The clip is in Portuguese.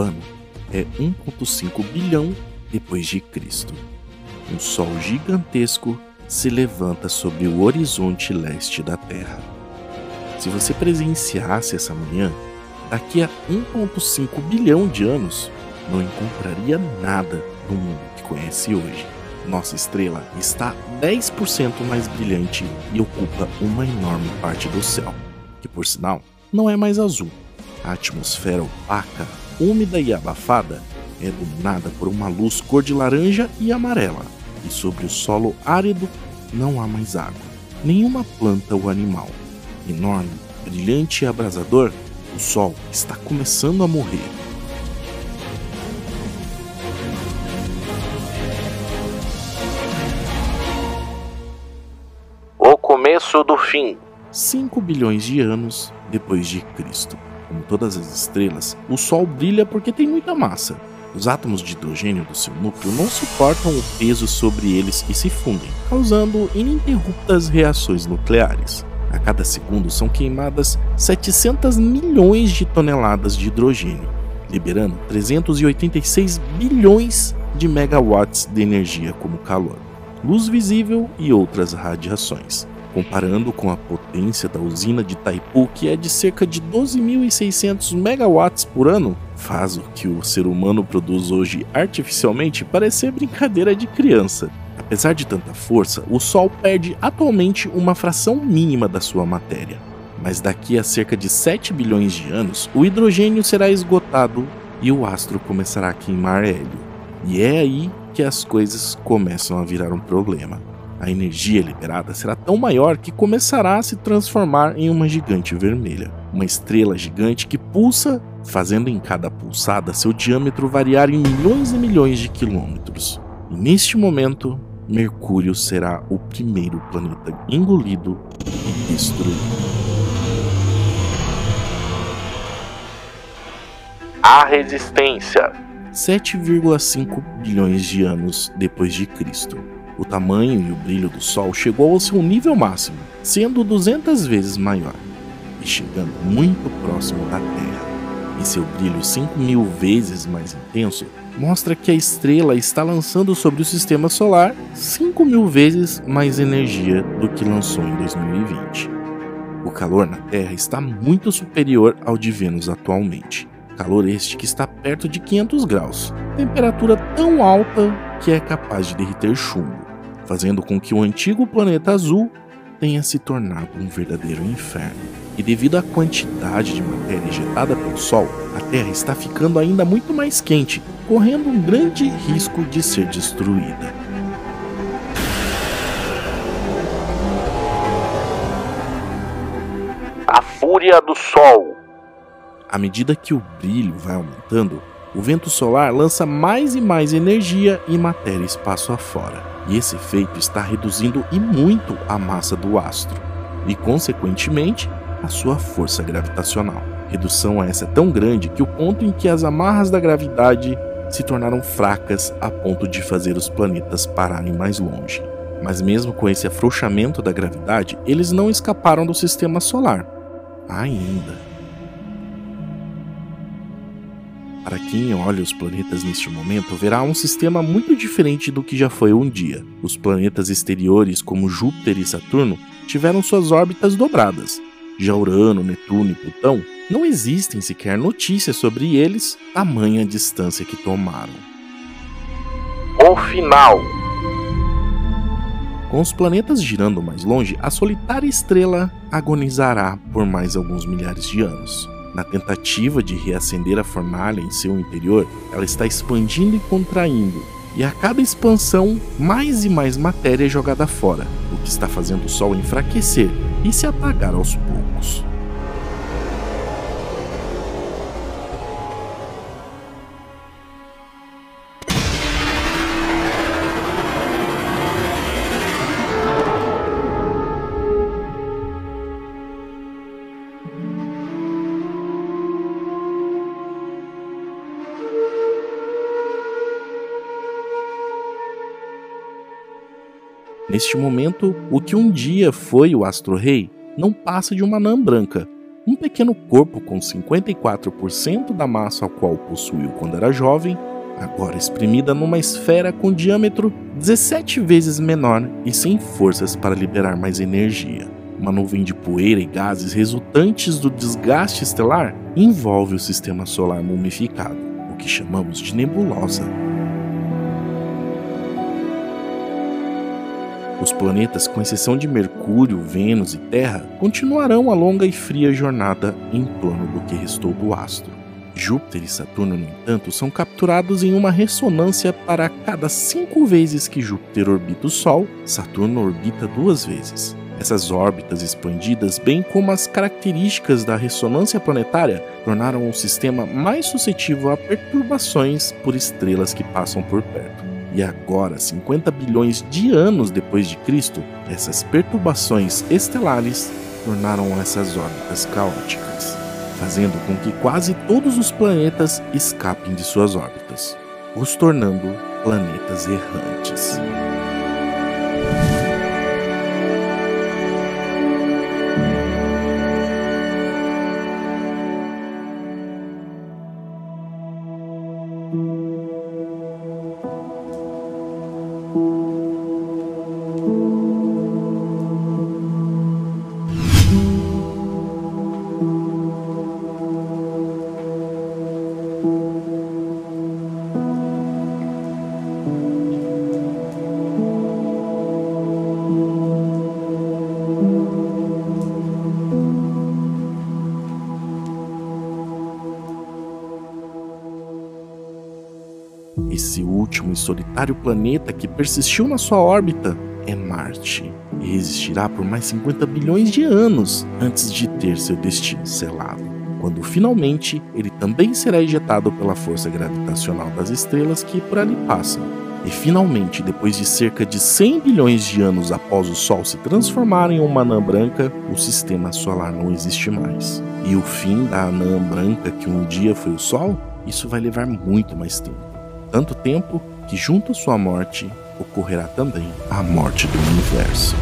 Ano é 1.5 bilhão depois de Cristo. Um sol gigantesco se levanta sobre o horizonte leste da Terra. Se você presenciasse essa manhã, daqui a 1.5 bilhão de anos, não encontraria nada no mundo que conhece hoje. Nossa estrela está 10% mais brilhante e ocupa uma enorme parte do céu, que por sinal não é mais azul. A atmosfera opaca, úmida e abafada é dominada por uma luz cor de laranja e amarela, e sobre o solo árido não há mais água, nenhuma planta ou animal. Enorme, brilhante e abrasador, o sol está começando a morrer. O começo do fim. 5 bilhões de anos depois de Cristo. Como todas as estrelas, o Sol brilha porque tem muita massa. Os átomos de hidrogênio do seu núcleo não suportam o peso sobre eles e se fundem, causando ininterruptas reações nucleares. A cada segundo são queimadas 700 milhões de toneladas de hidrogênio, liberando 386 bilhões de megawatts de energia como calor, luz visível e outras radiações. Comparando com a potência da usina de Taipu, que é de cerca de 12.600 megawatts por ano, faz o que o ser humano produz hoje artificialmente parecer brincadeira de criança. Apesar de tanta força, o Sol perde atualmente uma fração mínima da sua matéria. Mas daqui a cerca de 7 bilhões de anos, o hidrogênio será esgotado e o astro começará a queimar hélio. E é aí que as coisas começam a virar um problema. A energia liberada será tão maior que começará a se transformar em uma gigante vermelha, uma estrela gigante que pulsa, fazendo em cada pulsada seu diâmetro variar em milhões e milhões de quilômetros. E neste momento, Mercúrio será o primeiro planeta engolido e destruído. A resistência. 7,5 bilhões de anos depois de Cristo. O tamanho e o brilho do Sol chegou ao seu nível máximo, sendo 200 vezes maior e chegando muito próximo da Terra. E seu brilho 5 mil vezes mais intenso mostra que a estrela está lançando sobre o sistema solar 5 mil vezes mais energia do que lançou em 2020. O calor na Terra está muito superior ao de Vênus atualmente. Calor este que está perto de 500 graus, temperatura tão alta que é capaz de derreter chumbo, fazendo com que o antigo planeta azul tenha se tornado um verdadeiro inferno. E devido à quantidade de matéria injetada pelo Sol, a Terra está ficando ainda muito mais quente, correndo um grande risco de ser destruída. A fúria do Sol. À medida que o brilho vai aumentando, o vento solar lança mais e mais energia e matéria espaço afora. E esse efeito está reduzindo e muito a massa do astro, e consequentemente a sua força gravitacional. Redução essa é tão grande que o ponto em que as amarras da gravidade se tornaram fracas a ponto de fazer os planetas pararem mais longe. Mas mesmo com esse afrouxamento da gravidade, eles não escaparam do sistema solar. Ainda. Para quem olha os planetas neste momento, verá um sistema muito diferente do que já foi um dia. Os planetas exteriores, como Júpiter e Saturno, tiveram suas órbitas dobradas. Já Urano, Netuno e Plutão não existem sequer notícias sobre eles, tamanha distância que tomaram. O final. Com os planetas girando mais longe, a solitária estrela agonizará por mais alguns milhares de anos. Na tentativa de reacender a fornalha em seu interior, ela está expandindo e contraindo, e a cada expansão, mais e mais matéria é jogada fora, o que está fazendo o Sol enfraquecer e se apagar aos poucos. Neste momento, o que um dia foi o Astro-Rei não passa de uma anã branca, um pequeno corpo com 54% da massa ao qual possuiu quando era jovem, agora exprimida numa esfera com diâmetro 17 vezes menor e sem forças para liberar mais energia. Uma nuvem de poeira e gases resultantes do desgaste estelar envolve o sistema solar mumificado, o que chamamos de nebulosa. Os planetas, com exceção de Mercúrio, Vênus e Terra, continuarão a longa e fria jornada em torno do que restou do astro. Júpiter e Saturno, no entanto, são capturados em uma ressonância para cada cinco vezes que Júpiter orbita o Sol, Saturno orbita duas vezes. Essas órbitas expandidas, bem como as características da ressonância planetária, tornaram o sistema mais suscetível a perturbações por estrelas que passam por perto. E agora, 50 bilhões de anos depois de Cristo, essas perturbações estelares tornaram essas órbitas caóticas, fazendo com que quase todos os planetas escapem de suas órbitas, os tornando planetas errantes. Esse último e solitário planeta que persistiu na sua órbita é Marte e resistirá por mais 50 bilhões de anos antes de ter seu destino selado, quando finalmente ele também será ejetado pela força gravitacional das estrelas que por ali passam. E finalmente, depois de cerca de 100 bilhões de anos após o Sol se transformar em uma anã branca, o sistema solar não existe mais. E o fim da anã branca que um dia foi o Sol, isso vai levar muito mais tempo tanto tempo que junto à sua morte ocorrerá também a morte do universo.